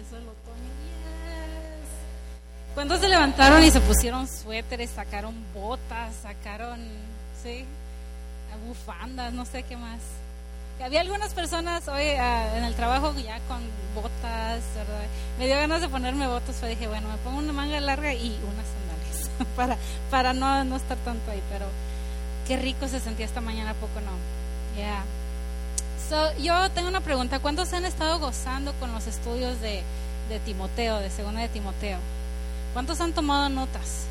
empezó el otoño. Yes. ¿Cuántos se levantaron y se pusieron suéteres, sacaron botas, sacaron, sí, bufandas, no sé qué más? Había algunas personas hoy ah, en el trabajo ya con botas, ¿verdad? Me dio ganas de ponerme botas, pero dije, bueno, me pongo una manga larga y unas sandalias para, para no, no estar tanto ahí, pero qué rico se sentía esta mañana, poco no? Ya. So, yo tengo una pregunta, ¿cuántos han estado gozando con los estudios de, de Timoteo, de segunda de Timoteo? ¿Cuántos han tomado notas?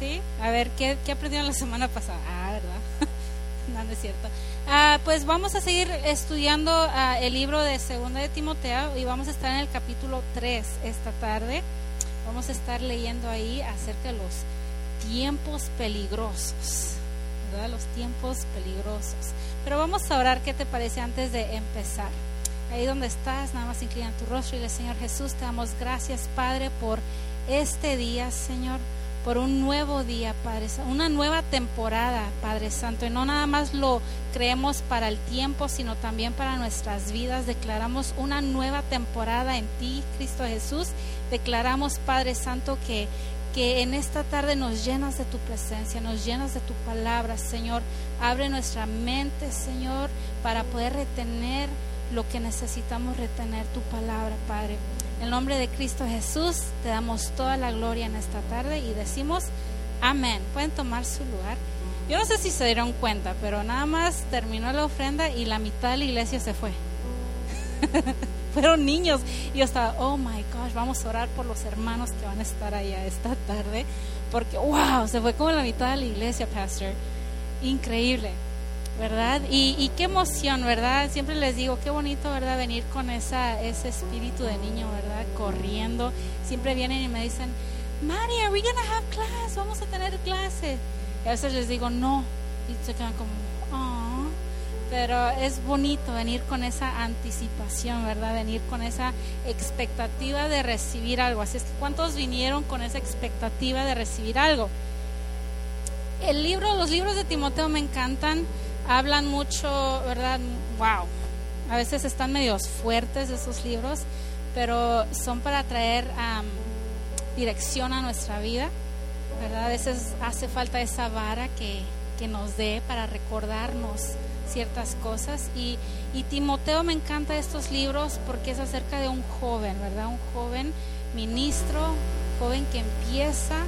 ¿Sí? A ver, ¿qué, qué aprendieron la semana pasada? Ah, ¿verdad? no, no es cierto. Ah, pues vamos a seguir estudiando ah, el libro de Segunda de Timoteo y vamos a estar en el capítulo 3 esta tarde. Vamos a estar leyendo ahí acerca de los tiempos peligrosos, ¿verdad? Los tiempos peligrosos. Pero vamos a orar, ¿qué te parece antes de empezar? Ahí donde estás, nada más inclina tu rostro y le Señor Jesús, te damos gracias, Padre, por este día, Señor por un nuevo día, Padre, una nueva temporada, Padre Santo. Y no nada más lo creemos para el tiempo, sino también para nuestras vidas. Declaramos una nueva temporada en ti, Cristo Jesús. Declaramos, Padre Santo, que, que en esta tarde nos llenas de tu presencia, nos llenas de tu palabra, Señor. Abre nuestra mente, Señor, para poder retener lo que necesitamos retener, tu palabra, Padre. En el nombre de Cristo Jesús te damos toda la gloria en esta tarde y decimos amén. Pueden tomar su lugar. Yo no sé si se dieron cuenta, pero nada más terminó la ofrenda y la mitad de la iglesia se fue. Fueron niños. Y yo estaba, oh my gosh, vamos a orar por los hermanos que van a estar allá esta tarde. Porque, wow, se fue como la mitad de la iglesia, Pastor. Increíble. ¿verdad? Y, qué emoción, ¿verdad? Siempre les digo, qué bonito, ¿verdad? Venir con esa, ese espíritu de niño, ¿verdad? Corriendo. Siempre vienen y me dicen, Mari, are we gonna have class? Vamos a tener clase. Y a veces les digo, no. Y se quedan como. Pero es bonito venir con esa anticipación, ¿verdad? Venir con esa expectativa de recibir algo. Así es que, ¿cuántos vinieron con esa expectativa de recibir algo? El libro, los libros de Timoteo me encantan hablan mucho, ¿verdad? Wow. A veces están medios fuertes esos libros, pero son para traer dirección a nuestra vida, ¿verdad? A veces hace falta esa vara que, que nos dé para recordarnos ciertas cosas. Y, y, Timoteo me encanta estos libros porque es acerca de un joven, ¿verdad? Un joven ministro, joven que empieza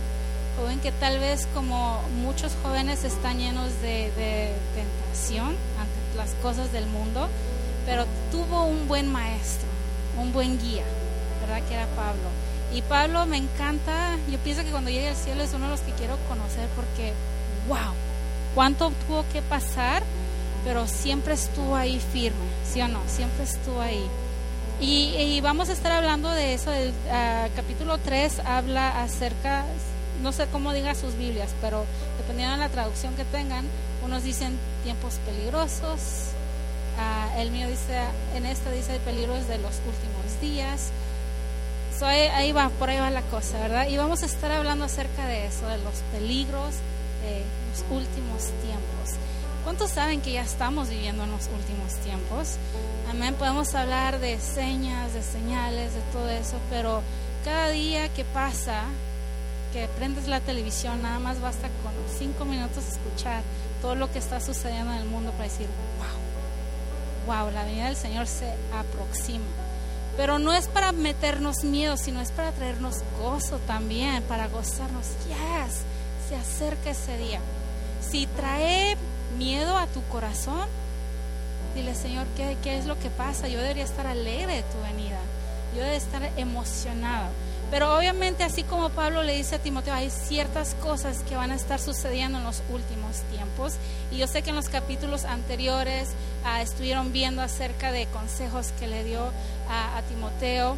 joven que tal vez como muchos jóvenes están llenos de, tentación ante las cosas del mundo, pero tuvo un buen maestro, un buen guía, ¿verdad? Que era Pablo. Y Pablo me encanta, yo pienso que cuando llegue al cielo es uno de los que quiero conocer porque, wow, cuánto tuvo que pasar, pero siempre estuvo ahí firme, ¿sí o no? Siempre estuvo ahí. Y, vamos a estar hablando de eso, el ah, capítulo 3 habla acerca no sé cómo diga sus Biblias, pero dependiendo de la traducción que tengan, unos dicen tiempos peligrosos, uh, el mío dice, en esta dice peligros de los últimos días. So, ahí, va, por ahí va la cosa, ¿verdad? Y vamos a estar hablando acerca de eso, de los peligros de los últimos tiempos. ¿Cuántos saben que ya estamos viviendo en los últimos tiempos? Amén, podemos hablar de señas, de señales, de todo eso, pero cada día que pasa que prendes la televisión, nada más basta con cinco minutos escuchar todo lo que está sucediendo en el mundo para decir, wow, wow, la venida del Señor se aproxima. Pero no es para meternos miedo, sino es para traernos gozo también, para gozarnos. Yes, se acerca ese día. Si trae miedo a tu corazón, dile, Señor, ¿qué, ¿qué es lo que pasa? Yo debería estar alegre de tu venida. Yo debería estar emocionado pero obviamente, así como Pablo le dice a Timoteo, hay ciertas cosas que van a estar sucediendo en los últimos tiempos. Y yo sé que en los capítulos anteriores ah, estuvieron viendo acerca de consejos que le dio a, Timoteo.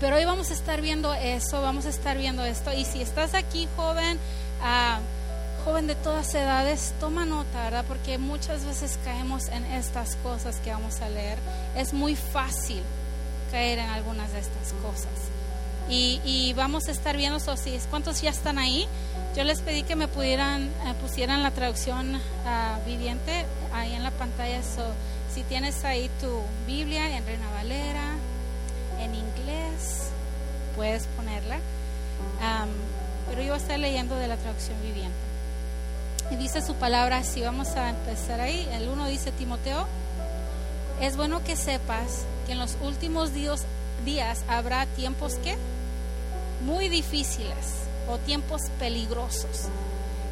Pero hoy vamos a estar viendo eso, vamos a estar viendo esto. Y si estás aquí, joven, ah, joven de todas edades, toma nota, ¿verdad? Porque muchas veces caemos en estas cosas que vamos a leer. Es muy fácil caer en algunas de estas cosas y, vamos a estar viendo si cuántos ya están ahí. Yo les pedí que me pudieran eh, pusieran la traducción uh, viviente ahí en la pantalla. So, si tienes ahí tu Biblia en Reina Valera, en inglés, puedes ponerla, pero yo voy a estar leyendo de la traducción viviente. Y dice su palabra así, vamos a empezar ahí. El uno dice, Timoteo, es bueno que sepas que en los últimos días, días habrá tiempos que muy difíciles o tiempos peligrosos.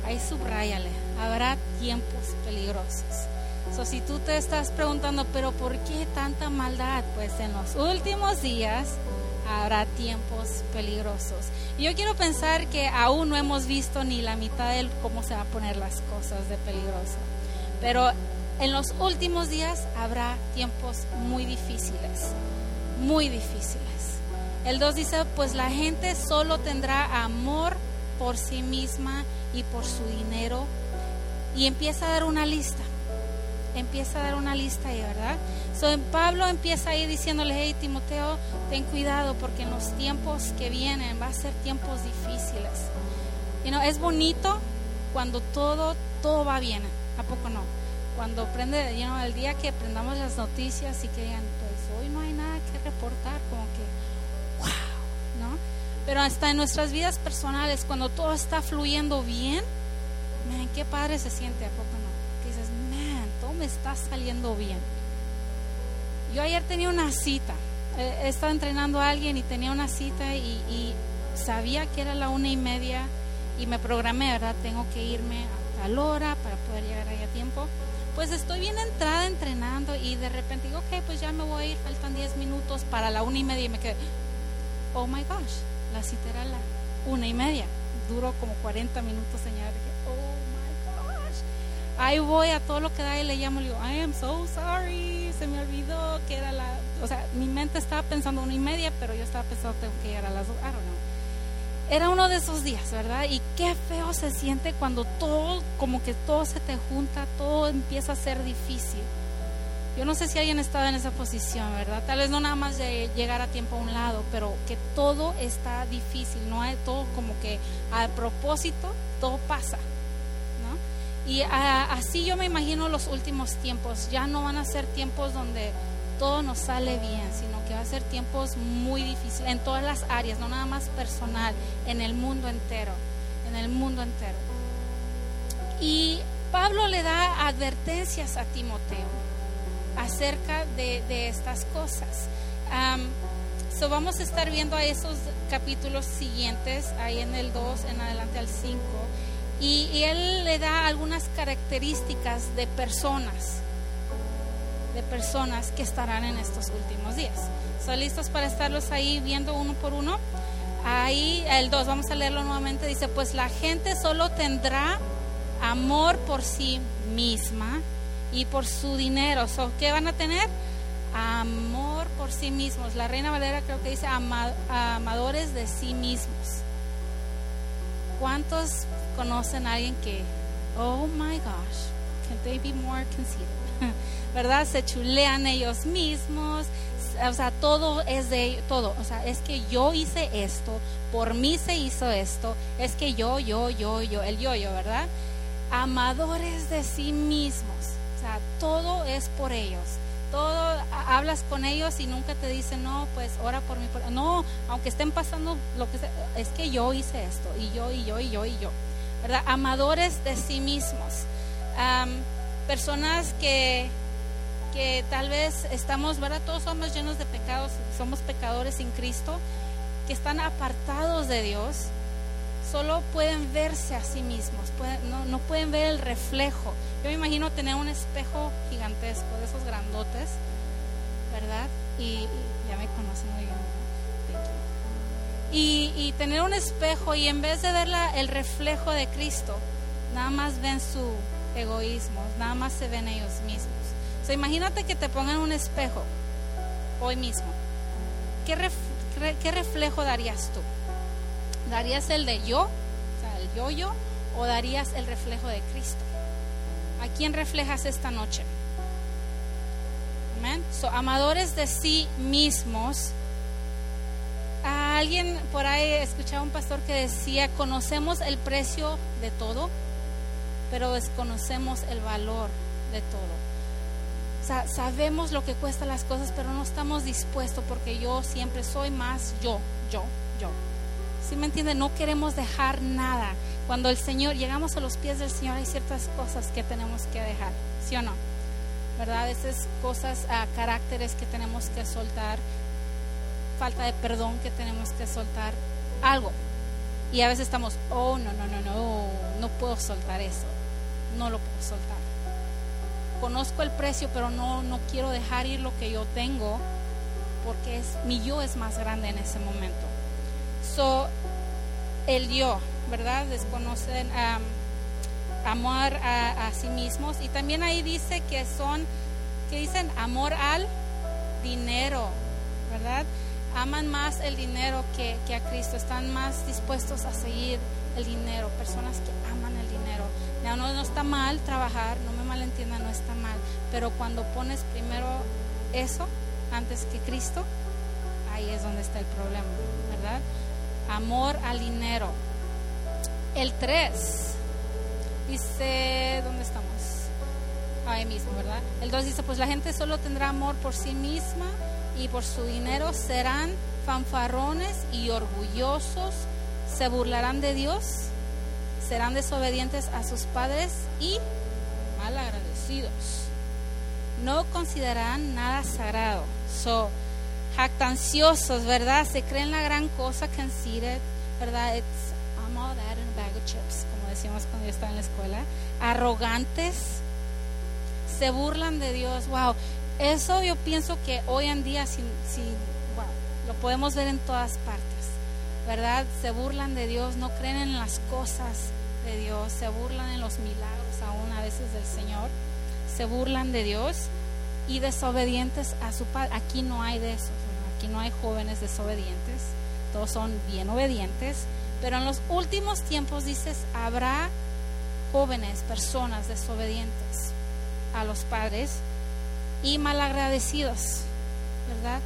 Ahí subrayale, habrá tiempos peligrosos. So, si tú te estás preguntando, pero ¿por qué tanta maldad? Pues en los últimos días habrá tiempos peligrosos. Y yo quiero pensar que aún no hemos visto ni la mitad de cómo se van a poner las cosas de peligroso. Pero en los últimos días habrá tiempos muy difíciles, muy difíciles. El 2 dice, pues la gente solo tendrá amor por sí misma y por su dinero. Y empieza a dar una lista empieza a dar una lista ahí, ¿verdad? So, Pablo empieza ahí diciéndole, hey Timoteo, ten cuidado porque en los tiempos que vienen va a ser tiempos difíciles. Y no, es bonito cuando todo, todo va bien, ¿a poco no? Cuando prende, you el día que prendamos las noticias y que digan, pues hoy no hay nada que reportar, como que, wow, ¿no? Pero hasta en nuestras vidas personales, cuando todo está fluyendo bien, miren qué padre se siente, ¿a poco no? Me está saliendo bien. Yo ayer tenía una cita, he estado entrenando a alguien y tenía una cita y, sabía que era la una y media y me programé, ¿verdad? Tengo que irme a tal hora para poder llegar ahí a tiempo. Pues estoy bien entrada entrenando y de repente digo, ok, pues ya me voy a ir, faltan 10 minutos para la una y media y me quedé, oh my gosh, la cita era la una y media. Duró como 40 minutos, señora. Ahí voy a todo lo que da y le llamo, le digo, I am so sorry, se me olvidó que era la, o sea, mi mente estaba pensando una y media, pero yo estaba pensando tengo que llegar a las dos, I don't know. Era uno de esos días, ¿verdad? Y qué feo se siente cuando todo, como que todo se te junta, todo empieza a ser difícil. Yo no sé si alguien estaba en esa posición, ¿verdad? Tal vez no nada más de llegar a tiempo a un lado, pero que todo está difícil, no hay todo como que a propósito, todo pasa. Y así yo me imagino los últimos tiempos. Ya no van a ser tiempos donde todo nos sale bien, sino que va a ser tiempos muy difíciles en todas las áreas, no nada más personal, en el mundo entero, en el mundo entero. Y Pablo le da advertencias a Timoteo acerca de, estas cosas. so vamos a estar viendo a esos capítulos siguientes, ahí en el 2, en adelante al 5 y, él le da algunas características de personas, de personas que estarán en estos últimos días. ¿Son listos para estarlos ahí viendo uno por uno? Ahí el 2, vamos a leerlo nuevamente, dice, pues la gente solo tendrá amor por sí misma y por su dinero. ¿Qué van a tener? Amor por sí mismos. La Reina Valera creo que dice amadores de sí mismos. ¿Cuántos conocen a alguien que, oh my gosh, can they be more conceited? ¿Verdad? Se chulean ellos mismos, o sea, todo es de todo, o sea, es que yo hice esto, por mí se hizo esto, es que yo, yo, yo, yo, el yo, yo, ¿verdad? Amadores de sí mismos, o sea, todo es por ellos todo hablas con ellos y nunca te dicen, no, pues ora por mí. No, aunque estén pasando lo que sea, es que yo hice esto, y yo, y yo, y yo, y yo. Amadores de sí mismos. personas que, que tal vez estamos, ¿verdad? Todos somos llenos de pecados, somos pecadores sin Cristo, que están apartados de Dios, solo pueden verse a sí mismos, no, no, pueden ver el reflejo. Yo me imagino tener un espejo gigantesco, de esos grandotes, ¿verdad? Y, ya me conocen muy bien. Y, tener un espejo y en vez de ver el reflejo de Cristo, nada más ven su egoísmo, nada más se ven ellos mismos. O sea, imagínate que te pongan un espejo hoy mismo. ¿Qué, ¿Qué reflejo darías tú? ¿Darías el de yo, o sea, el yo-yo, o darías el reflejo de Cristo? ¿A quién reflejas esta noche? Amén. So, amadores de sí mismos alguien por ahí escuchaba un pastor que decía, conocemos el precio de todo, pero desconocemos el valor de todo. Sabemos lo que cuesta las cosas, pero no estamos dispuestos porque yo siempre soy más yo, yo, yo. ¿Sí me entiende? No queremos dejar nada. Cuando el Señor, llegamos a los pies del Señor, hay ciertas cosas que tenemos que dejar, ¿sí o no? ¿Verdad? A veces cosas, caracteres que tenemos que soltar, falta de perdón que tenemos que soltar, algo. Y a veces estamos, oh, no, no, no, no, no puedo soltar eso, no lo puedo soltar. Conozco el precio, pero no, no quiero dejar ir lo que yo tengo porque es, mi yo es más grande en ese momento. So, el yo, ¿verdad? Desconocen amor a, a, sí mismos. Y también ahí dice que son, que dicen amor al dinero, ¿verdad? Aman más el dinero que, a Cristo, están más dispuestos a seguir el dinero, personas que aman el dinero. No, no, no está mal trabajar, no me malentiendan, no está mal, pero cuando pones primero eso antes que Cristo, ahí es donde está el problema, ¿verdad? Amor al dinero. El 3 dice, ¿dónde estamos? Ahí mismo, ¿verdad? El 2 dice, pues la gente solo tendrá amor por sí misma y por su dinero serán fanfarrones y orgullosos, se burlarán de Dios, serán desobedientes a sus padres y malagradecidos. No considerarán nada sagrado. So, jactanciosos, ¿verdad? Se creen la gran cosa, conceited, ¿verdad? It's, I'm all that in a bag of chips, como decíamos cuando yo estaba en la escuela. Arrogantes, se burlan de Dios. Wow, eso yo pienso que hoy en día, si, lo podemos ver en todas partes, ¿verdad? Se burlan de Dios, no creen en las cosas de Dios, se burlan en los milagros aún a veces del Señor, se burlan de Dios y desobedientes a su padre. Aquí no hay de eso, aquí no hay jóvenes desobedientes, todos son bien obedientes, pero en los últimos tiempos dices, habrá jóvenes, personas desobedientes a los padres y malagradecidos, ¿verdad?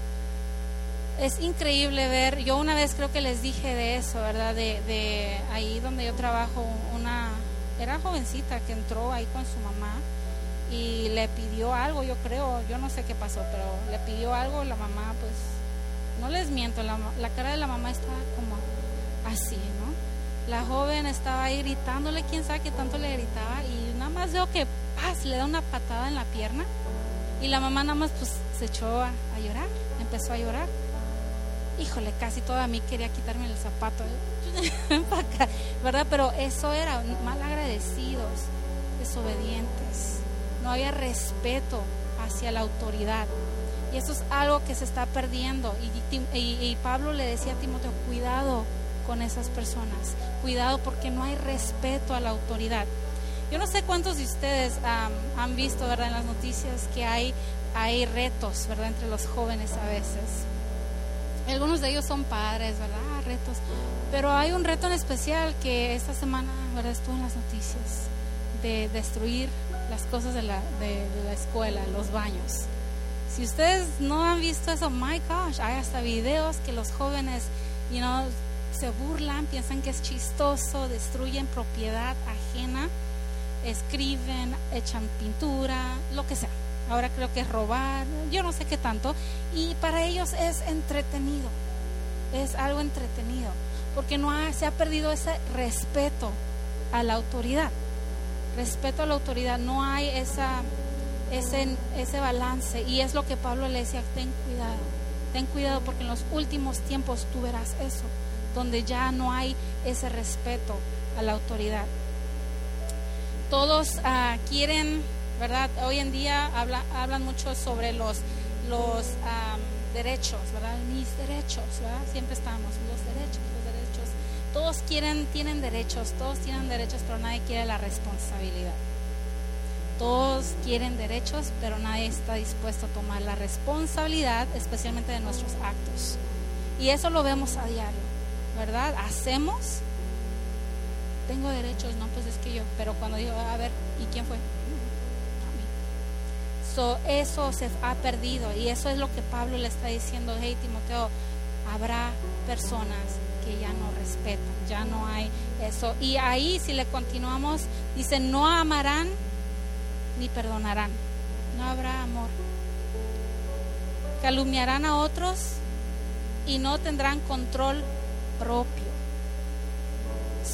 Es increíble ver, yo una vez creo que les dije de eso, ¿verdad? De, de ahí donde yo trabajo, una, era jovencita que entró ahí con su mamá y le pidió algo, yo creo, yo no sé qué pasó, pero le pidió algo, la mamá pues, no les miento, la, la cara de la mamá estaba como así, ¿no? La joven estaba ahí gritándole, quién sabe qué tanto le gritaba y nada más veo que paz, le da una patada en la pierna y la mamá nada más pues se echó a, a llorar, empezó a llorar. Híjole, casi toda mí quería quitarme el zapato, ¿verdad? Pero eso era mal agradecidos, desobedientes no había respeto hacia la autoridad. Y eso es algo que se está perdiendo. Y, Pablo le decía a Timoteo, cuidado con esas personas, cuidado porque no hay respeto a la autoridad. Yo no sé cuántos de ustedes han visto, ¿verdad? En las noticias que hay, hay retos, ¿verdad? Entre los jóvenes a veces. Algunos de ellos son padres, ¿verdad? Ah, retos. Pero hay un reto en especial que esta semana, ¿verdad? Estuvo en las noticias de destruir las cosas de la, de, la escuela, los baños. Si ustedes no han visto eso, my gosh, hay hasta videos que los jóvenes, you know, se burlan, piensan que es chistoso, destruyen propiedad ajena, escriben, echan pintura, lo que sea. Ahora creo que es robar, yo no sé qué tanto. Y para ellos es entretenido, es algo entretenido, porque no se ha perdido ese respeto a la autoridad respeto a la autoridad, no hay ese, ese balance. Y es lo que Pablo le decía, ten cuidado, ten cuidado porque en los últimos tiempos tú verás eso, donde ya no hay ese respeto a la autoridad. Todos uh, quieren, ¿verdad? Hoy en día habla, hablan mucho sobre los, los um, derechos, ¿verdad? Mis derechos, ¿verdad? Siempre estamos, los derechos, los derechos todos quieren, tienen derechos, todos tienen derechos, pero nadie quiere la responsabilidad. Todos quieren derechos, pero nadie está dispuesto a tomar la responsabilidad, especialmente de nuestros actos. Y eso lo vemos a diario, ¿verdad? Hacemos, tengo derechos, no, pues es que yo, pero cuando digo, a ver, ¿y quién fue? So, eso se ha perdido y eso es lo que Pablo le está diciendo, hey Timoteo, habrá personas que ya no respetan, ya no hay eso. Y ahí si le continuamos, dice, no amarán ni perdonarán. no habrá amor. Calumniarán a otros y no tendrán control propio.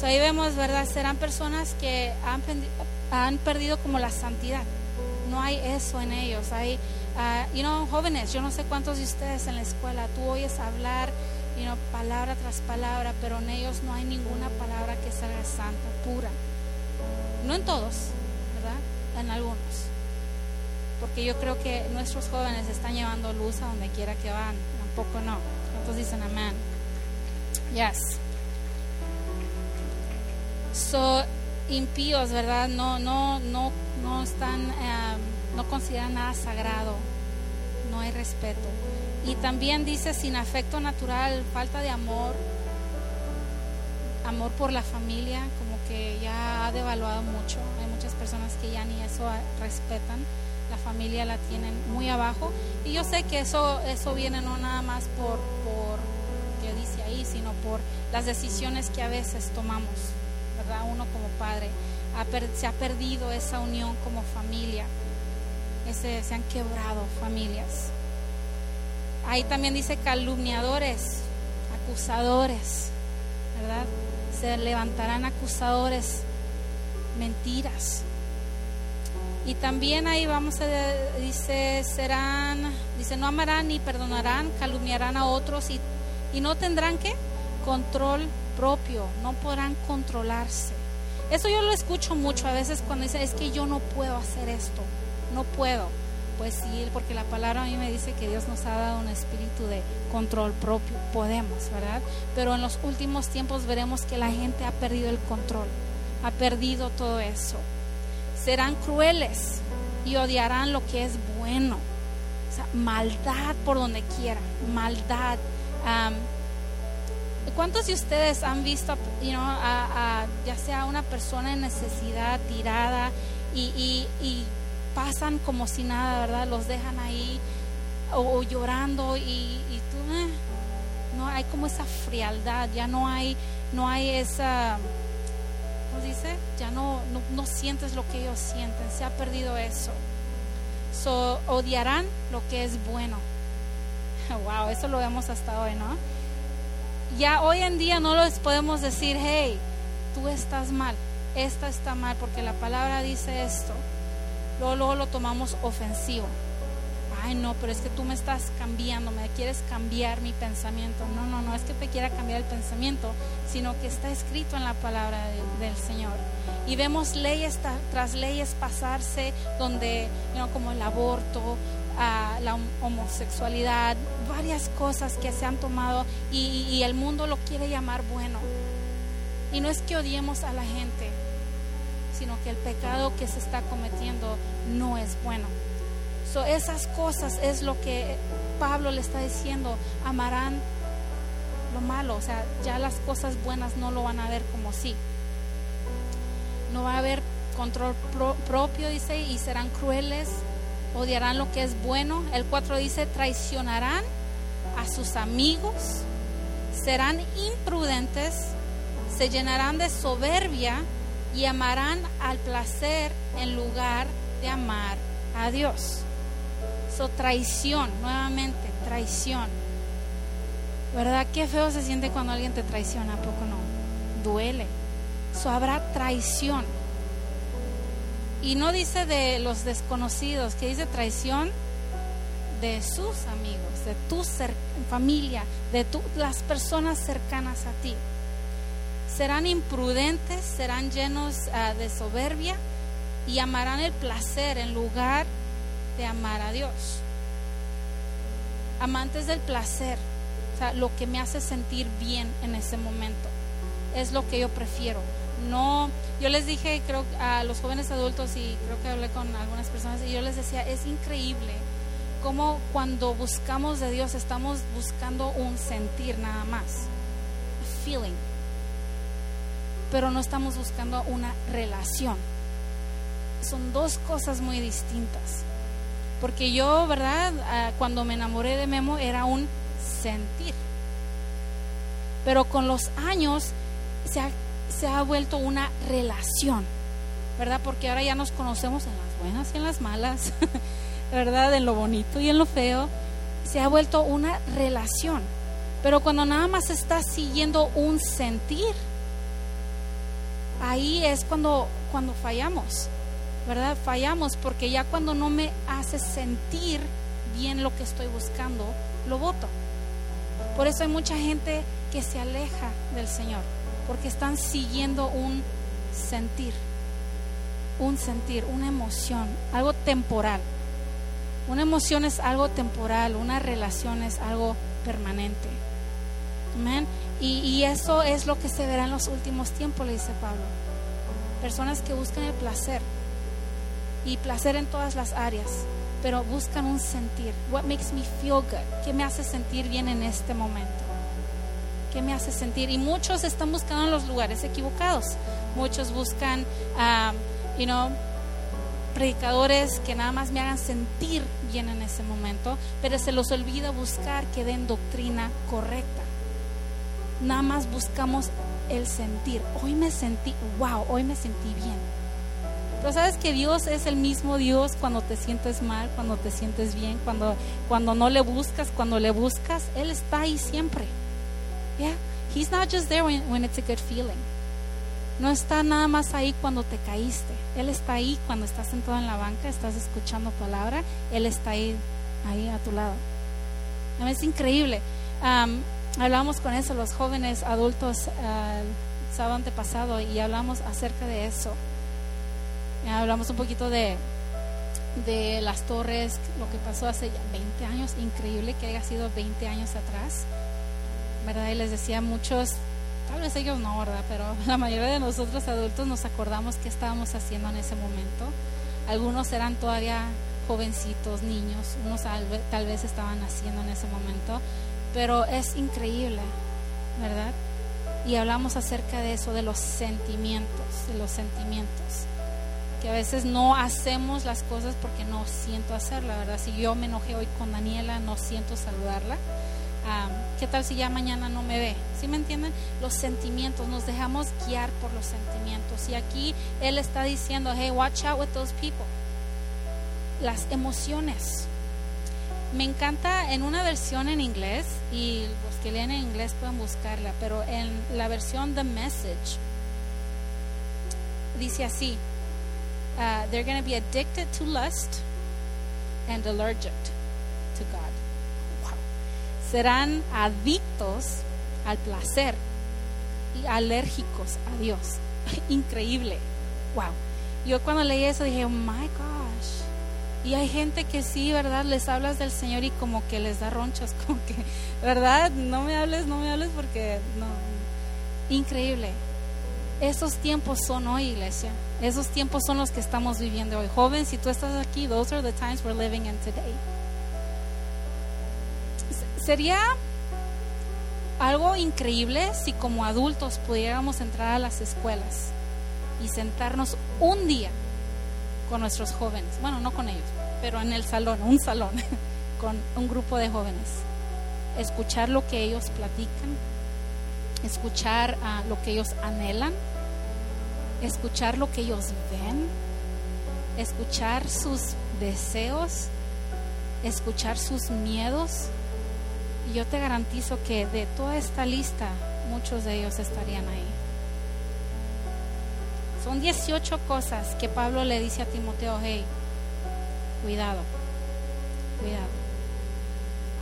Ahí vemos, ¿verdad? Serán personas que han, han perdido como la santidad. No hay eso en ellos. Hay, uh, you know, jóvenes, yo no sé cuántos de ustedes en la escuela, tú oyes hablar, you know, palabra tras palabra, pero en ellos no hay ninguna palabra que salga santa, pura. No en todos, ¿verdad? En algunos. Porque yo creo que nuestros jóvenes están llevando luz a donde quiera que van. Tampoco no. ¿Cuántos dicen amén? Yes. So, impíos, ¿verdad? No, no, no, no están, em, no consideran nada sagrado. No hay respeto. Y también dice sin afecto natural, falta de amor, amor por la familia, como que ya ha devaluado mucho. Hay muchas personas que ya ni eso respetan. La familia la tienen muy abajo. Y yo sé que eso, eso viene no nada más por, por que dice ahí, sino por las decisiones que a veces tomamos, ¿verdad? Uno como padre. se ha perdido esa unión como familia. Se han quebrado familias. Ahí también dice calumniadores, acusadores, ¿verdad? Se levantarán acusadores, mentiras. Y también ahí vamos a, dice, serán, dice, no amarán ni perdonarán, calumniarán a otros y, y no tendrán que control propio, no podrán controlarse. Eso yo lo escucho mucho a veces cuando dice, es que yo no puedo hacer esto, no puedo. Pues sí, porque la palabra a mí me dice que Dios nos ha dado un espíritu de control propio. Podemos, ¿verdad? Pero en los últimos tiempos veremos que la gente ha perdido el control, ha perdido todo eso. Serán crueles y odiarán lo que es bueno. O sea, maldad por donde quiera, maldad. ¿Cuántos de ustedes han visto, a, ya sea una persona en necesidad, tirada, y, pasan como si nada, ¿verdad? Los dejan ahí o, llorando y, tú, eh, no hay como esa frialdad, ya no hay, no hay esa, ¿cómo dice? Ya no, no, sientes lo que ellos sienten, se ha perdido eso. So, odiarán lo que es bueno. Wow, eso lo vemos hasta hoy, ¿no? Ya hoy en día no les podemos decir, hey, tú estás mal, esta está mal, porque la palabra dice esto luego, lo tomamos ofensivo. Ay, no, pero es que tú me estás cambiando, me quieres cambiar mi pensamiento. No, no, no es que te quiera cambiar el pensamiento, sino que está escrito en la palabra del Señor. Y vemos leyes tras leyes pasarse donde, como el aborto, ah, la homosexualidad, varias cosas que se han tomado y, y el mundo lo quiere llamar bueno. Y no es que odiemos a la gente, sino que el pecado que se está cometiendo no es bueno. So, esas cosas es lo que Pablo le está diciendo, amarán lo malo, o sea, ya las cosas buenas no lo van a ver como sí. No va a haber control propio, dice, y serán crueles, odiarán lo que es bueno. El 4 dice, traicionarán a sus amigos, serán imprudentes, se llenarán de soberbia y amarán al placer en lugar de amar a Dios. So, traición, nuevamente, traición. ¿Verdad? Qué feo se siente cuando alguien te traiciona, ¿a poco no? Duele. So, habrá traición. Y no dice de los desconocidos, que dice traición de sus amigos, de tu familia, de tu, las personas cercanas a ti serán imprudentes, serán llenos ah, de soberbia y amarán el placer en lugar de amar a Dios. Amantes del placer, o sea, lo que me hace sentir bien en ese momento, es lo que yo prefiero. No, yo les dije, creo a los jóvenes adultos y creo que hablé con algunas personas y yo les decía, es increíble cómo cuando buscamos de Dios estamos buscando un sentir nada más, feeling pero no estamos buscando una relación. Son dos cosas muy distintas. Porque yo, ¿verdad? Ah, cuando me enamoré de Memo era un sentir. Pero con los años se ha, se ha vuelto una relación, ¿verdad? Porque ahora ya nos conocemos en las buenas y en las malas. ¿verdad? En lo bonito y en lo feo, se ha vuelto una relación. Pero cuando nada más estás siguiendo un sentir, ahí es cuando, cuando fallamos, ¿verdad? Fallamos porque ya cuando no me hace sentir bien lo que estoy buscando, lo voto. Por eso hay mucha gente que se aleja del Señor, porque están siguiendo un sentir, un sentir, una emoción, algo temporal. Una emoción es algo temporal, una relación es algo permanente. Amén. Y, eso es lo que se verá en los últimos tiempos, le dice Pablo. Personas que buscan el placer y placer en todas las áreas, pero buscan un sentir. What makes me feel good? ¿Qué me hace sentir bien en este momento? ¿Qué me hace sentir? Y muchos están buscando en los lugares equivocados. Muchos buscan, know, predicadores que nada más me hagan sentir bien en ese momento, pero se los olvida buscar que den doctrina correcta. Nada más buscamos el sentir. Hoy me sentí, wow, hoy me sentí bien. Pero sabes que Dios es el mismo Dios cuando te sientes mal, cuando te sientes bien, cuando, cuando no le buscas, cuando le buscas, Él está ahí siempre. Yeah, He's not just there when, when it's a good feeling. No está nada más ahí cuando te caíste. Él está ahí cuando estás sentado en la banca, estás escuchando palabra. Él está ahí, ahí a tu lado. Es increíble. Um, hablamos con eso, los jóvenes adultos, uh, el sábado antepasado, y hablamos acerca de eso. Hablamos un poquito de, de las torres, lo que pasó hace 20 años, increíble que haya sido 20 años atrás, ¿verdad? Y les decía muchos, tal vez ellos no, ¿verdad? Pero la mayoría de nosotros adultos nos acordamos qué estábamos haciendo en ese momento. Algunos eran todavía jovencitos, niños, unos tal vez estaban haciendo en ese momento, pero es increíble, ¿verdad? Y hablamos acerca de eso, de los sentimientos, de los sentimientos que a veces no hacemos las cosas porque no siento hacerla, ¿verdad? Si yo me enojé hoy con Daniela, no siento saludarla. ¿Qué tal si ya mañana no me ve? ¿Sí me entienden? Los sentimientos, nos dejamos guiar por los sentimientos. Y aquí él está diciendo, hey, watch out with those people. Las emociones. Me encanta en una versión en inglés, y los que leen en inglés pueden buscarla, pero en la versión The Message dice así, uh, they're going to be addicted to lust and allergic. Serán adictos al placer y alérgicos a Dios. Increíble. Wow. Yo cuando leí eso dije, oh my gosh. Y hay gente que sí, ¿verdad? Les hablas del Señor y como que les da ronchas, como que, ¿verdad? No me hables, no me hables porque no. Increíble. Esos tiempos son hoy, iglesia. Esos tiempos son los que estamos viviendo hoy. Joven, si tú estás aquí, those are the times we're living in today. Sería algo increíble si como adultos pudiéramos entrar a las escuelas y sentarnos un día con nuestros jóvenes. Bueno, no con ellos, pero en el salón, un salón, con un grupo de jóvenes. Escuchar lo que ellos platican, escuchar uh, lo que ellos anhelan escuchar lo que ellos ven, escuchar sus deseos, escuchar sus miedos. Yo te garantizo que de toda esta lista, muchos de ellos estarían ahí. Son 18 cosas que Pablo le dice a Timoteo, hey, cuidado, cuidado.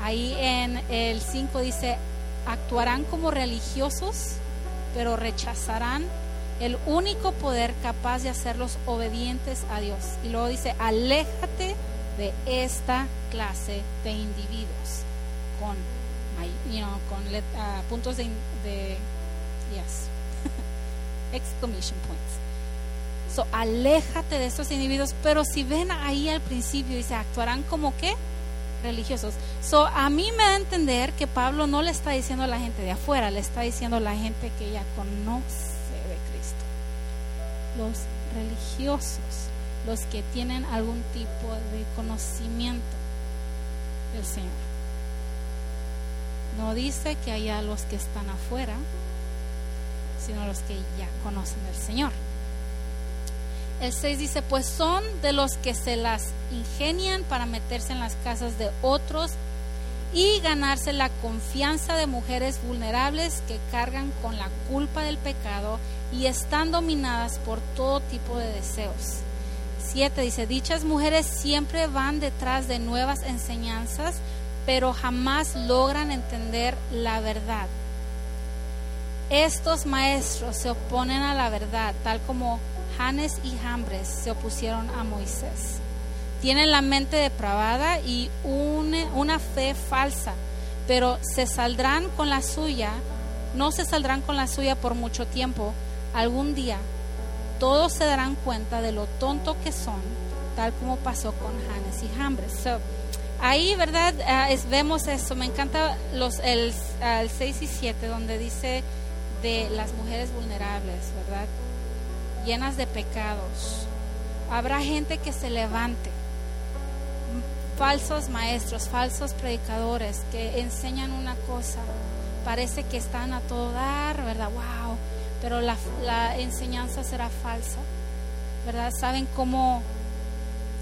Ahí en el 5 dice, actuarán como religiosos, pero rechazarán el único poder capaz de hacerlos obedientes a Dios. Y luego dice, aléjate de esta clase de individuos con, you know, con uh, puntos de, de yes, exclamation points. So, aléjate de estos individuos, pero si ven ahí al principio, dice, actuarán como qué? religiosos. So, a mí me da a entender que Pablo no le está diciendo a la gente de afuera, le está diciendo a la gente que ya conoce los religiosos, los que tienen algún tipo de conocimiento del Señor. No dice que haya los que están afuera, sino los que ya conocen del Señor. el 6 dice, pues son de los que se las ingenian para meterse en las casas de otros y ganarse la confianza de mujeres vulnerables que cargan con la culpa del pecado y están dominadas por todo tipo de deseos. 7 dice, dichas mujeres siempre van detrás de nuevas enseñanzas, pero jamás logran entender la verdad. Estos maestros se oponen a la verdad, tal como Janes y Jambres se opusieron a Moisés. Tienen la mente depravada y una fe falsa, pero se saldrán con la suya, no se saldrán con la suya por mucho tiempo. Algún día todos se darán cuenta de lo tonto que son, tal como pasó con Janes y Jambres. Ahí, ¿verdad? Ah, vemos eso. Me encanta los, el, el 6 y 7, donde dice de las mujeres vulnerables, ¿verdad? Llenas de pecados. Habrá gente que se levante, falsos maestros, falsos predicadores que enseñan una cosa, parece que están a todo dar, ¿verdad? ¡Wow! Pero la, la enseñanza será falsa, ¿verdad? Saben cómo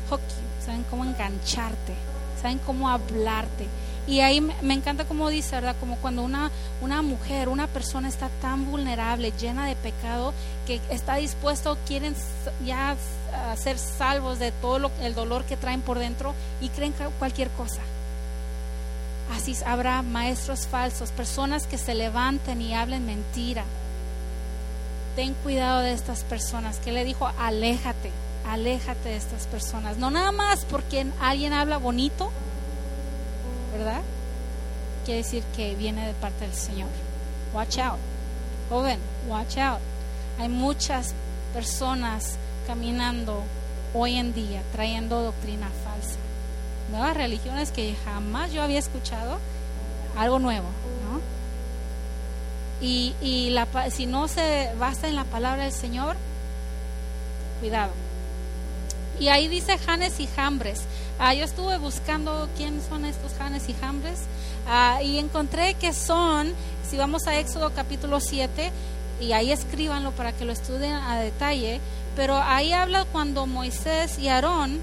hook saben cómo engancharte, saben cómo hablarte y ahí me encanta como dice, ¿verdad? Como cuando una, una mujer, una persona está tan vulnerable, llena de pecado, que está dispuesto, quieren ya ser salvos de todo el dolor que traen por dentro y creen cualquier cosa. Así habrá maestros falsos, personas que se levanten y hablen mentira. Ten cuidado de estas personas. que le dijo? Aléjate, aléjate de estas personas. No nada más porque alguien habla bonito, ¿verdad? Quiere decir que viene de parte del Señor. Watch out. Joven, watch out. Hay muchas personas caminando hoy en día trayendo doctrina falsa. Nuevas religiones que jamás yo había escuchado. Algo nuevo, ¿no? Y, si no se basa en la palabra del Señor, cuidado. Y ahí dice Janes y Jambres. Ah, yo estuve buscando quiénes son estos Janes y Jambres ah, y encontré que son, si vamos a Éxodo capítulo 7, y ahí escríbanlo para que lo estudien a detalle, pero ahí habla cuando Moisés y Aarón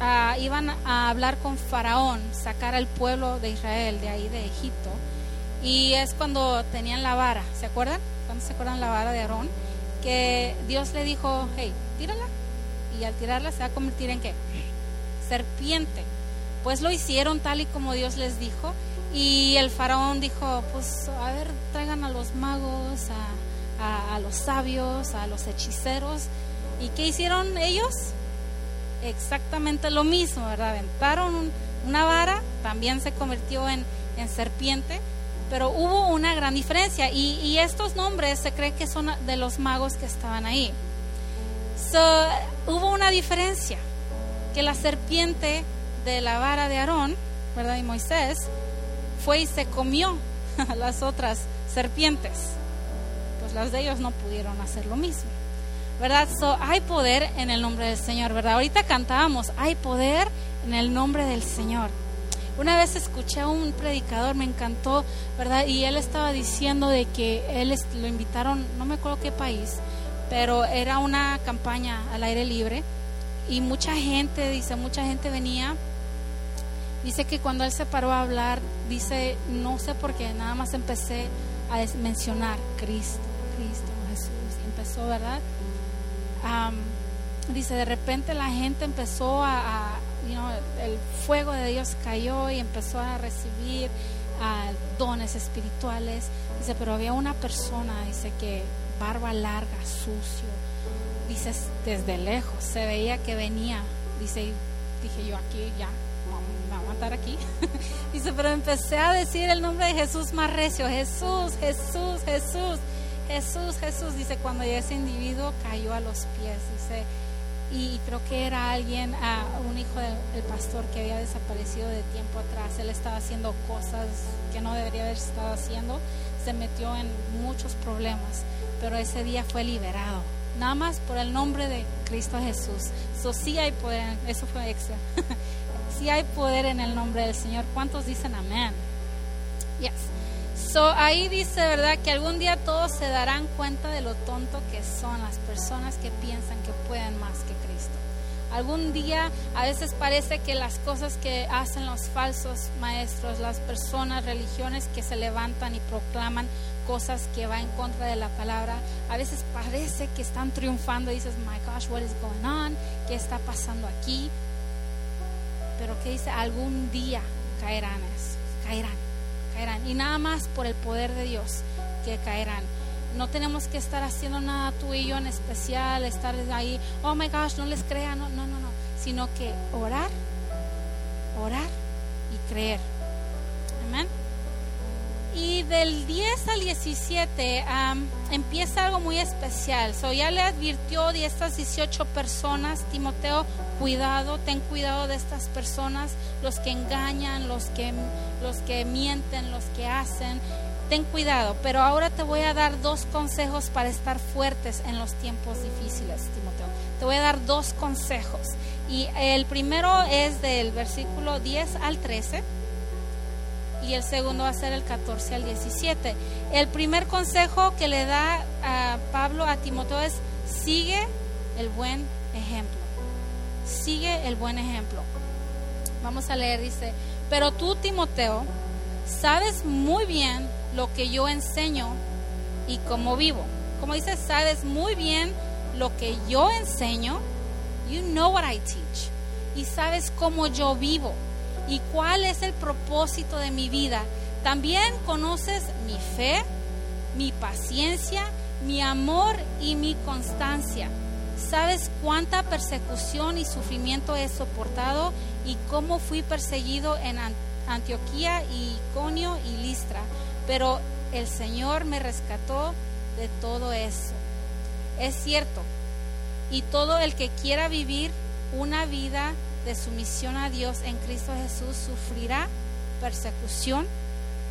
ah, iban a hablar con Faraón, sacar al pueblo de Israel de ahí de Egipto, y es cuando tenían la vara, ¿se acuerdan? ¿Cuándo se acuerdan la vara de Aarón? Que Dios le dijo, hey, tírala, y al tirarla se va a convertir en qué? serpiente. Pues lo hicieron tal y como Dios les dijo. Y el faraón dijo, pues a ver, traigan a los magos, a, los sabios, a los hechiceros. ¿Y qué hicieron ellos? Exactamente lo mismo, ¿verdad? Aventaron una vara, también se convirtió en, serpiente, pero hubo una gran diferencia. Y, y, estos nombres se cree que son de los magos que estaban ahí. Hubo una diferencia que la serpiente de la vara de Aarón, ¿verdad? Y Moisés, fue y se comió a las otras serpientes. Pues las de ellos no pudieron hacer lo mismo. ¿Verdad? So, hay poder en el nombre del Señor, ¿verdad? Ahorita cantábamos, hay poder en el nombre del Señor. Una vez escuché a un predicador, me encantó, ¿verdad? Y él estaba diciendo de que él lo invitaron, no me acuerdo qué país, pero era una campaña al aire libre y mucha gente, dice, mucha gente venía. Dice que cuando él se paró a hablar, dice, no sé por qué, nada más empecé a mencionar Cristo, Cristo, Jesús. Empezó, ¿verdad? dice, de repente la gente empezó a, el fuego de Dios cayó y empezó a recibir dones espirituales. Dice, pero había una persona, dice que barba larga, sucio, dice, desde lejos, se veía que venía, dice, dije yo aquí ya, me va a matar aquí. dice, pero empecé a decir el nombre de Jesús más recio, Jesús, Jesús, Jesús, Jesús, Jesús, dice, cuando ese individuo cayó a los pies, dice, y creo que era alguien, uh, un hijo del pastor que había desaparecido de tiempo atrás, él estaba haciendo cosas que no debería haber estado haciendo, se metió en muchos problemas, pero ese día fue liberado nada más por el nombre de Cristo Jesús. So, sí hay poder, eso fue extra. sí hay poder en el nombre del Señor. ¿Cuántos dicen amén? Yes. So, ahí dice, ¿verdad? Que algún día todos se darán cuenta de lo tonto que son las personas que piensan que pueden más que Cristo. Algún día a veces parece que las cosas que hacen los falsos maestros, las personas, religiones que se levantan y proclaman cosas que van en contra de la palabra, a veces parece que están triunfando y dices, my gosh, what is going on? ¿Qué está pasando aquí? Pero que dice, algún día caerán, caerán y nada más por el poder de Dios que caerán. No tenemos que estar haciendo nada tú y yo en especial, estar ahí, oh my gosh, no les crea, no, no, no, no, sino que orar, orar y creer. Amén. Del 10 al 17 empieza algo muy especial. So, ya le advirtió de estas 18 personas, Timoteo, cuidado, ten cuidado de estas personas, los que engañan, los que, los que mienten, los que hacen. Ten cuidado, pero ahora te voy a dar dos consejos para estar fuertes en los tiempos difíciles, Timoteo. Te voy a dar dos consejos. Y el primero es del versículo 10 al 13 y el segundo va a ser el 14 al 17. El primer consejo que le da a Pablo a Timoteo es sigue el buen ejemplo. Sigue el buen ejemplo. Vamos a leer, dice, pero tú Timoteo, sabes muy bien lo que yo enseño y cómo vivo. Como dice, sabes muy bien lo que yo enseño. You know what I teach. Y sabes cómo yo vivo y cuál es el propósito de mi vida. También conoces mi fe, mi paciencia, mi amor y mi constancia. Sabes cuánta persecución y sufrimiento he soportado y cómo fui perseguido en Antioquía y Iconio y Listra. Pero el Señor me rescató de todo eso. Es cierto. Y todo el que quiera vivir una vida de sumisión a Dios en Cristo Jesús sufrirá persecución,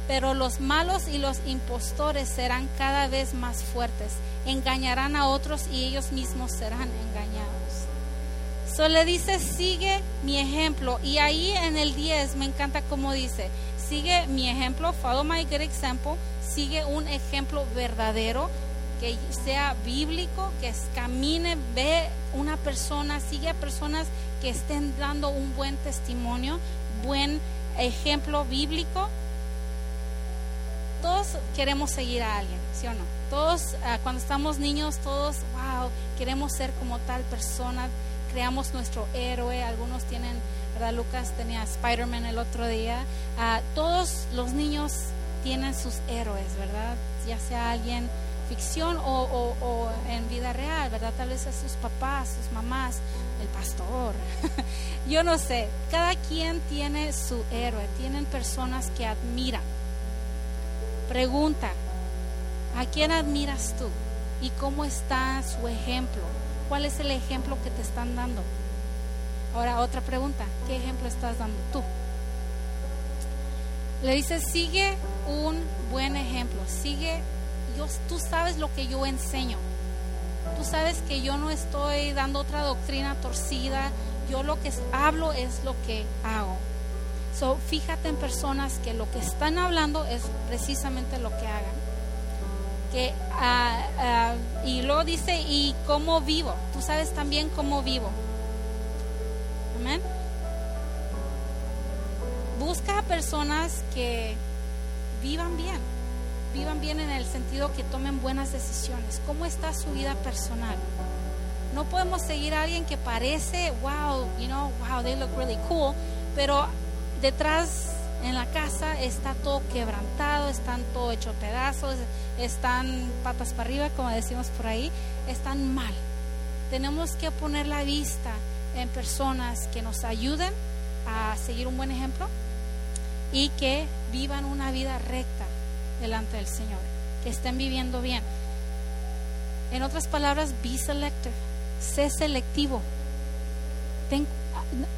pero los malos y los impostores serán cada vez más fuertes, engañarán a otros y ellos mismos serán engañados. So dice, sigue mi ejemplo. Y ahí en el 10 me encanta como dice, sigue mi ejemplo, follow my good example, sigue un ejemplo verdadero que sea bíblico, que camine, ve una persona, sigue a personas que estén dando un buen testimonio, buen ejemplo bíblico. Todos queremos seguir a alguien, ¿sí o no? Todos, ah, cuando estamos niños, todos, wow, queremos ser como tal persona, creamos nuestro héroe, algunos tienen, ¿verdad? Lucas tenía Spider-Man el otro día. Ah, todos los niños tienen sus héroes, ¿verdad? Ya sea alguien ficción o, en vida real, ¿verdad? Tal vez a sus papás, sus mamás, el pastor. Yo no sé, cada quien tiene su héroe, tienen personas que admiran. Pregunta, ¿a quién admiras tú? ¿Y cómo está su ejemplo? ¿Cuál es el ejemplo que te están dando? Ahora, otra pregunta, ¿qué ejemplo estás dando tú? Le dice, sigue un buen ejemplo, sigue tú sabes lo que yo enseño. Tú sabes que yo no estoy dando otra doctrina torcida. Yo lo que hablo es lo que hago. So, fíjate en personas que lo que están hablando es precisamente lo que hagan. Que, ah, y luego dice, ¿y cómo vivo? Tú sabes también cómo vivo. Amén. Busca personas que vivan bien vivan bien en el sentido que tomen buenas decisiones. ¿Cómo está su vida personal? No podemos seguir a alguien que parece, wow, you know, wow, they look really cool, pero detrás en la casa está todo quebrantado, están todo hecho pedazos, están patas para arriba, como decimos por ahí, están mal. Tenemos que poner la vista en personas que nos ayuden a seguir un buen ejemplo y que vivan una vida recta delante del Señor, que estén viviendo bien. En otras palabras, be selective, sé selectivo.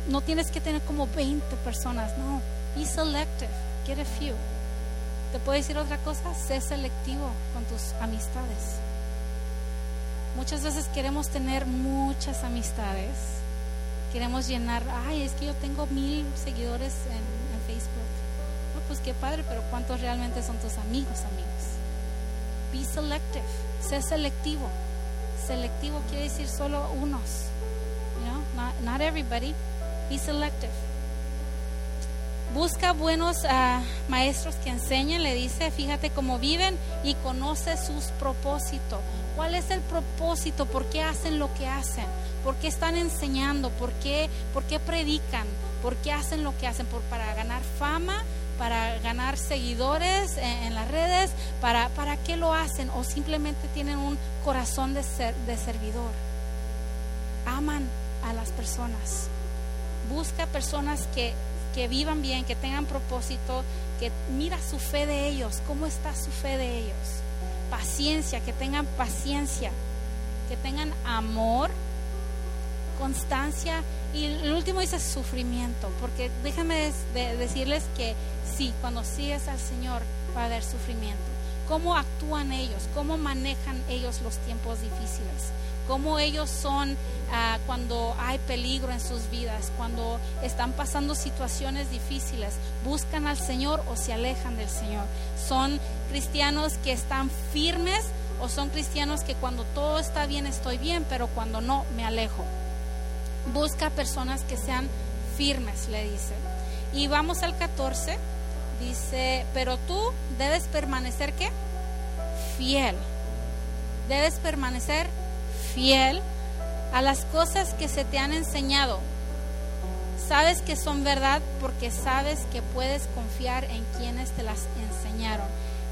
no tienes que tener como 20 personas, no, be selective, get a few. ¿Te puedo decir otra cosa? Sé selectivo con tus amistades. Muchas veces queremos tener muchas amistades. Queremos llenar, ay, es que yo tengo mil seguidores en, en Facebook. No, pues qué padre, pero ¿cuántos realmente son tus amigos, amigos? Be selective, sé selectivo. Selectivo quiere decir solo unos. You know, not, not everybody. Be selective. Busca buenos ah, maestros que enseñen, le dice, fíjate cómo viven y conoce sus propósitos. ¿Cuál es el propósito? ¿Por qué hacen lo que hacen? ¿Por qué están enseñando? ¿Por qué, por qué predican? ¿Por qué hacen lo que hacen? ¿Por, ¿Para ganar fama? ¿Para ganar seguidores en, las redes? ¿Para, ¿Para qué lo hacen? ¿O simplemente tienen un corazón de, de servidor? Aman a las personas. Busca personas que que vivan bien, que tengan propósito, que mira su fe de ellos, cómo está su fe de ellos. Paciencia, que tengan paciencia, que tengan amor, constancia y el último dice sufrimiento, porque déjenme decirles que sí, cuando sigues al Señor va a haber sufrimiento. ¿Cómo actúan ellos? ¿Cómo manejan ellos los tiempos difíciles? cómo ellos son ah, cuando hay peligro en sus vidas, cuando están pasando situaciones difíciles, buscan al Señor o se alejan del Señor. Son cristianos que están firmes o son cristianos que cuando todo está bien estoy bien, pero cuando no me alejo. Busca personas que sean firmes, le dice. Y vamos al 14, dice, pero tú debes permanecer qué? Fiel. Debes permanecer fiel a las cosas que se te han enseñado. Sabes que son verdad porque sabes que puedes confiar en quienes te las enseñaron.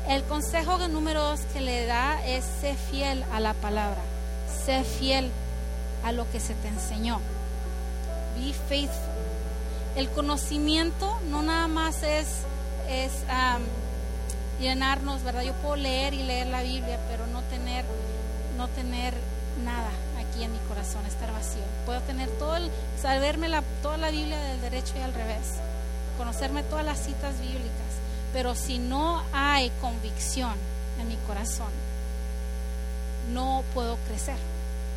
El consejo número dos que le da es ser fiel a la palabra, sé fiel a lo que se te enseñó. Be faithful. El conocimiento no nada más es, es llenarnos, ¿verdad? Yo puedo leer y leer la Biblia, pero no tener, no tener nada aquí en mi corazón, estar vacío. Puedo tener todo el, saberme toda la Biblia del derecho y al revés, conocerme todas las citas bíblicas, pero si no hay convicción en mi corazón, no puedo crecer.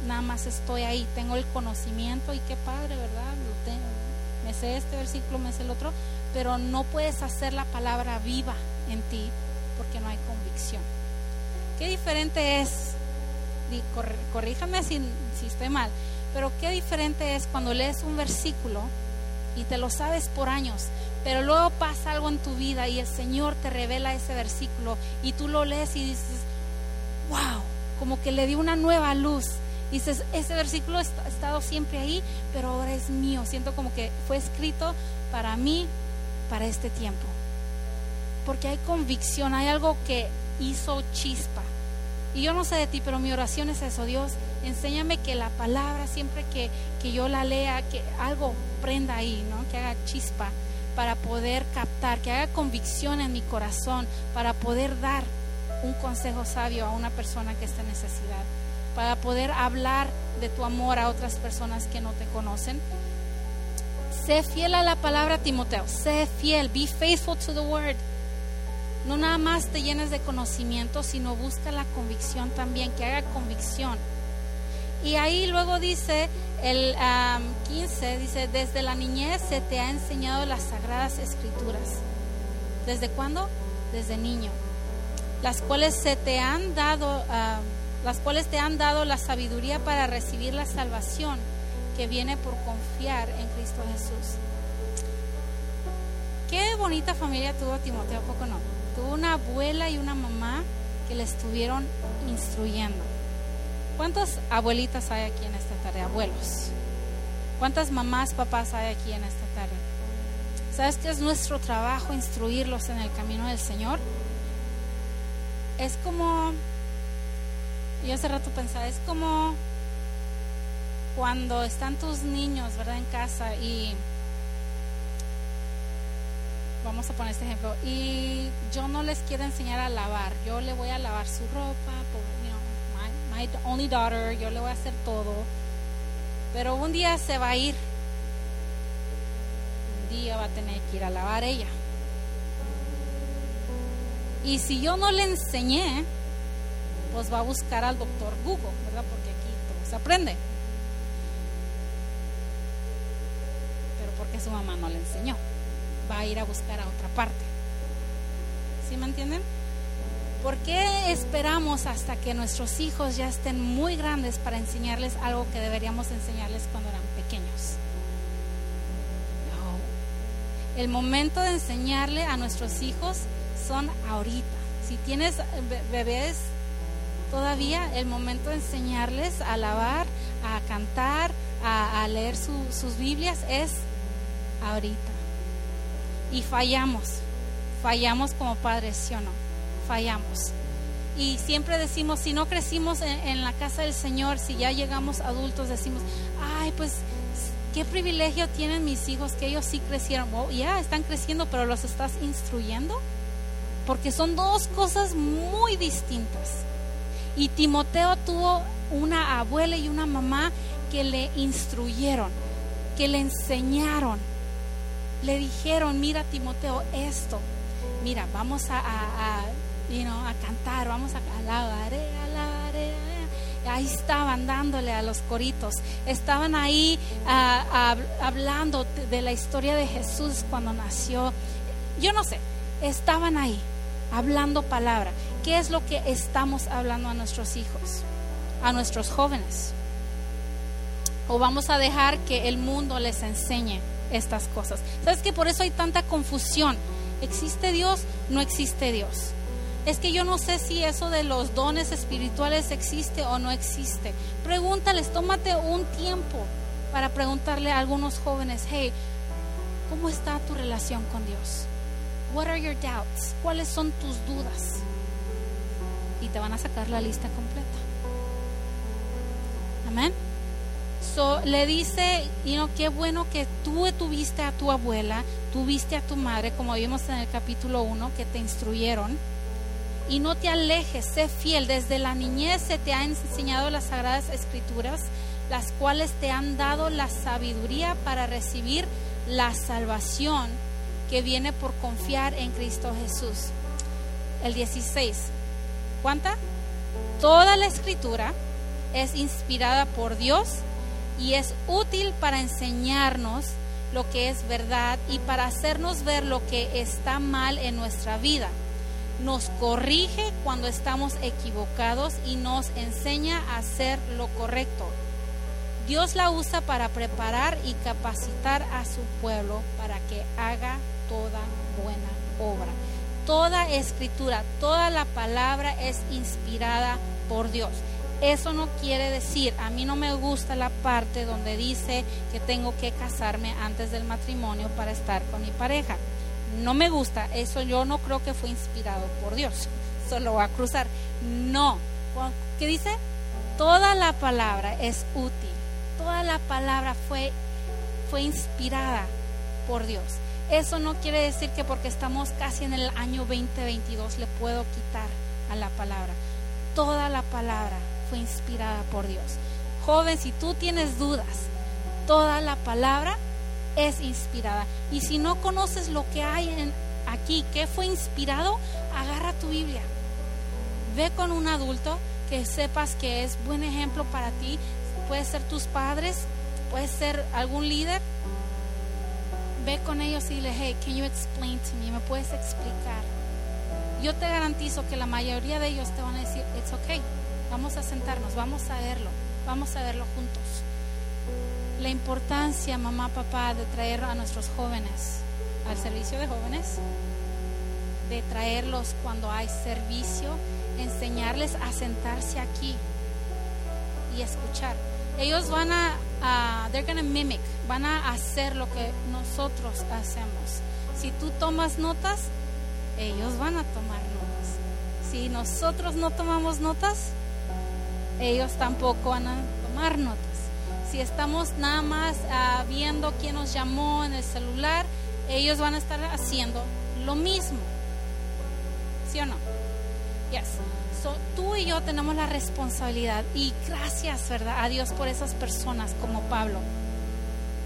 Nada más estoy ahí, tengo el conocimiento y qué padre, ¿verdad? Me sé este versículo, me sé el otro, pero no puedes hacer la palabra viva en ti porque no hay convicción. Qué diferente es corríjame si, si estoy mal, pero qué diferente es cuando lees un versículo y te lo sabes por años, pero luego pasa algo en tu vida y el Señor te revela ese versículo y tú lo lees y dices, wow, como que le dio una nueva luz. Dices, ese versículo ha estado siempre ahí, pero ahora es mío. Siento como que fue escrito para mí, para este tiempo. Porque hay convicción, hay algo que hizo chispa. Y yo no sé de ti, pero mi oración es eso, Dios, enséñame que la palabra, siempre que, que yo la lea, que algo prenda ahí, ¿no? Que haga chispa para poder captar, que haga convicción en mi corazón, para poder dar un consejo sabio a una persona que está en necesidad, para poder hablar de tu amor a otras personas que no te conocen. Sé fiel a la palabra, Timoteo. Sé fiel. Be faithful to the word. No nada más te llenes de conocimiento, sino busca la convicción también, que haga convicción. Y ahí luego dice el 15, dice, desde la niñez se te ha enseñado las sagradas escrituras. ¿Desde cuándo? Desde niño. Las cuales se te han dado, las cuales te han dado la sabiduría para recibir la salvación que viene por confiar en Cristo Jesús. Qué bonita familia tuvo Timoteo, poco no? tuvo una abuela y una mamá que le estuvieron instruyendo. ¿Cuántas abuelitas hay aquí en esta tarde? Abuelos. ¿Cuántas mamás, papás hay aquí en esta tarde? ¿Sabes que es nuestro trabajo instruirlos en el camino del Señor? Es como, yo hace rato pensaba, es como cuando están tus niños, ¿verdad? En casa y vamos a poner este ejemplo, y yo no les quiero enseñar a lavar, yo le voy a lavar su ropa, por, my, only daughter, yo le voy a hacer todo, pero un día se va a ir, un día va a tener que ir a lavar ella. Y si yo no le enseñé, pues va a buscar al doctor Google, ¿verdad? Porque aquí todo se aprende. Pero porque su mamá no le enseñó va a ir a buscar a otra parte. ¿Sí me entienden? ¿Por qué esperamos hasta que nuestros hijos ya estén muy grandes para enseñarles algo que deberíamos enseñarles cuando eran pequeños? No. El momento de enseñarle a nuestros hijos son ahorita. Si tienes bebés todavía, el momento de enseñarles a alabar, a cantar, a, leer sus Biblias es ahorita. Y fallamos, fallamos como padres, ¿sí o no? Fallamos. Y siempre decimos, si no crecimos en, la casa del Señor, si ya llegamos adultos, decimos, ay, pues qué privilegio tienen mis hijos que ellos sí crecieron. ya están creciendo, pero los estás instruyendo. Porque son dos cosas muy distintas. Y Timoteo tuvo una abuela y una mamá que le instruyeron, que le enseñaron, le dijeron, mira Timoteo, esto, mira, vamos a, a, a cantar, vamos a alabar, alabaré. Ahí estaban dándole a los coritos, estaban ahí hablando de la historia de Jesús cuando nació. Yo no sé, estaban ahí hablando palabra. ¿Qué es lo que estamos hablando a nuestros hijos, a nuestros jóvenes? o vamos a dejar que el mundo les enseñe estas cosas. ¿Sabes que por eso hay tanta confusión? ¿Existe Dios? ¿No existe Dios? Es que yo no sé si eso de los dones espirituales existe o no existe. Pregúntales, tómate un tiempo para preguntarle a algunos jóvenes, hey, ¿cómo está tu relación con Dios? What are your doubts? ¿Cuáles son tus dudas? Y te van a sacar la lista completa. Amén le dice, y no qué bueno que tú tuviste a tu abuela, tuviste a tu madre, como vimos en el capítulo 1, que te instruyeron. Y no te alejes, sé fiel. Desde la niñez se te ha enseñado las sagradas escrituras, las cuales te han dado la sabiduría para recibir la salvación que viene por confiar en Cristo Jesús. El 16. ¿Cuánta? Toda la escritura es inspirada por Dios y es útil para enseñarnos lo que es verdad y para hacernos ver lo que está mal en nuestra vida. Nos corrige cuando estamos equivocados y nos enseña a hacer lo correcto. Dios la usa para preparar y capacitar a su pueblo para que haga toda buena obra. Toda escritura, toda la palabra es inspirada por Dios. Eso no quiere decir, a mí no me gusta la parte donde dice que tengo que casarme antes del matrimonio para estar con mi pareja. No me gusta, eso yo no creo que fue inspirado por Dios. Solo va a cruzar. No. ¿Qué dice? Toda la palabra es útil. Toda la palabra fue, fue inspirada por Dios. Eso no quiere decir que porque estamos casi en el año 2022 le puedo quitar a la palabra. Toda la palabra fue inspirada por Dios. Joven, si tú tienes dudas, toda la palabra es inspirada. Y si no conoces lo que hay aquí, que fue inspirado, agarra tu Biblia. Ve con un adulto que sepas que es buen ejemplo para ti. Puede ser tus padres, puede ser algún líder. Ve con ellos y dile, hey, can you explain to me? ¿Me puedes explicar? Yo te garantizo que la mayoría de ellos te van a decir, it's okay Vamos a sentarnos, vamos a verlo, vamos a verlo juntos. La importancia, mamá, papá, de traer a nuestros jóvenes al servicio de jóvenes, de traerlos cuando hay servicio, enseñarles a sentarse aquí y escuchar. Ellos van a, they're gonna mimic, van a hacer lo que nosotros hacemos. Si tú tomas notas, ellos van a tomar notas. Si nosotros no tomamos notas, ellos tampoco van a tomar notas. Si estamos nada más ah, viendo quién nos llamó en el celular, ellos van a estar haciendo lo mismo. ¿Sí o no? Yes. Tú y yo tenemos la responsabilidad y gracias, ¿verdad? A Dios por esas personas como Pablo.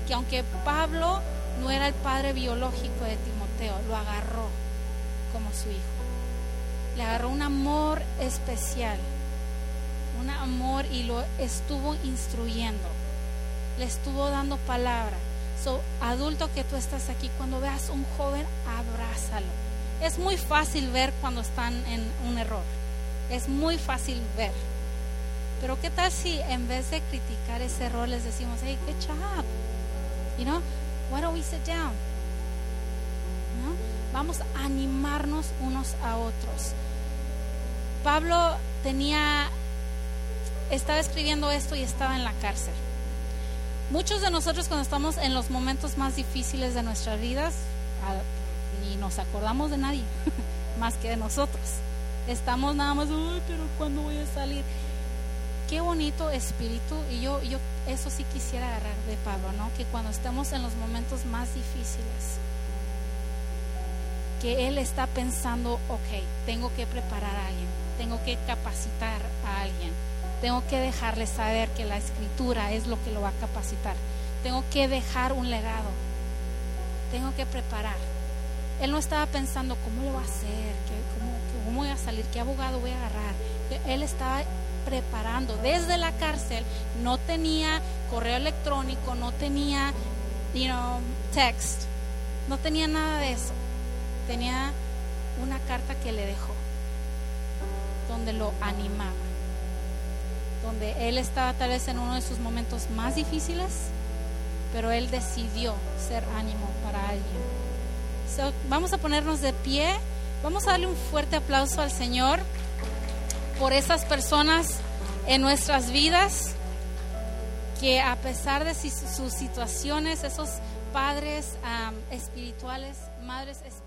Que aunque Pablo no era el padre biológico de Timoteo, lo agarró como su hijo. Le agarró un amor especial un amor y lo estuvo instruyendo, le estuvo dando palabra. So, adulto que tú estás aquí, cuando veas un joven, abrázalo. es muy fácil ver cuando están en un error. Es muy fácil ver. Pero qué tal si en vez de criticar ese error les decimos, hey, good job. You know, why don't we sit down? ¿No? Vamos a animarnos unos a otros. Pablo tenía, estaba escribiendo esto y estaba en la cárcel. Muchos de nosotros cuando estamos en los momentos más difíciles de nuestras vidas, ni nos acordamos de nadie más que de nosotros. Estamos nada más, Uy, pero ¿cuándo voy a salir? Qué bonito espíritu, y yo, yo eso sí quisiera agarrar de Pablo, ¿no? Que cuando estemos en los momentos más difíciles, que él está pensando, ok, tengo que preparar a alguien, tengo que capacitar a alguien, tengo que dejarle saber que la escritura es lo que lo va a capacitar, tengo que dejar un legado, tengo que preparar. Él no estaba pensando cómo lo va a hacer, cómo, voy a salir, qué abogado voy a agarrar. Él estaba preparando desde la cárcel, no tenía correo electrónico, no tenía, you know, text, no tenía nada de eso. Tenía una carta que le dejó, donde lo animaba, donde él estaba tal vez en uno de sus momentos más difíciles, pero él decidió ser ánimo para alguien vamos a ponernos de pie. Vamos a darle un fuerte aplauso al Señor por esas personas en nuestras vidas que a pesar de sus situaciones, esos padres espirituales, madres espirituales,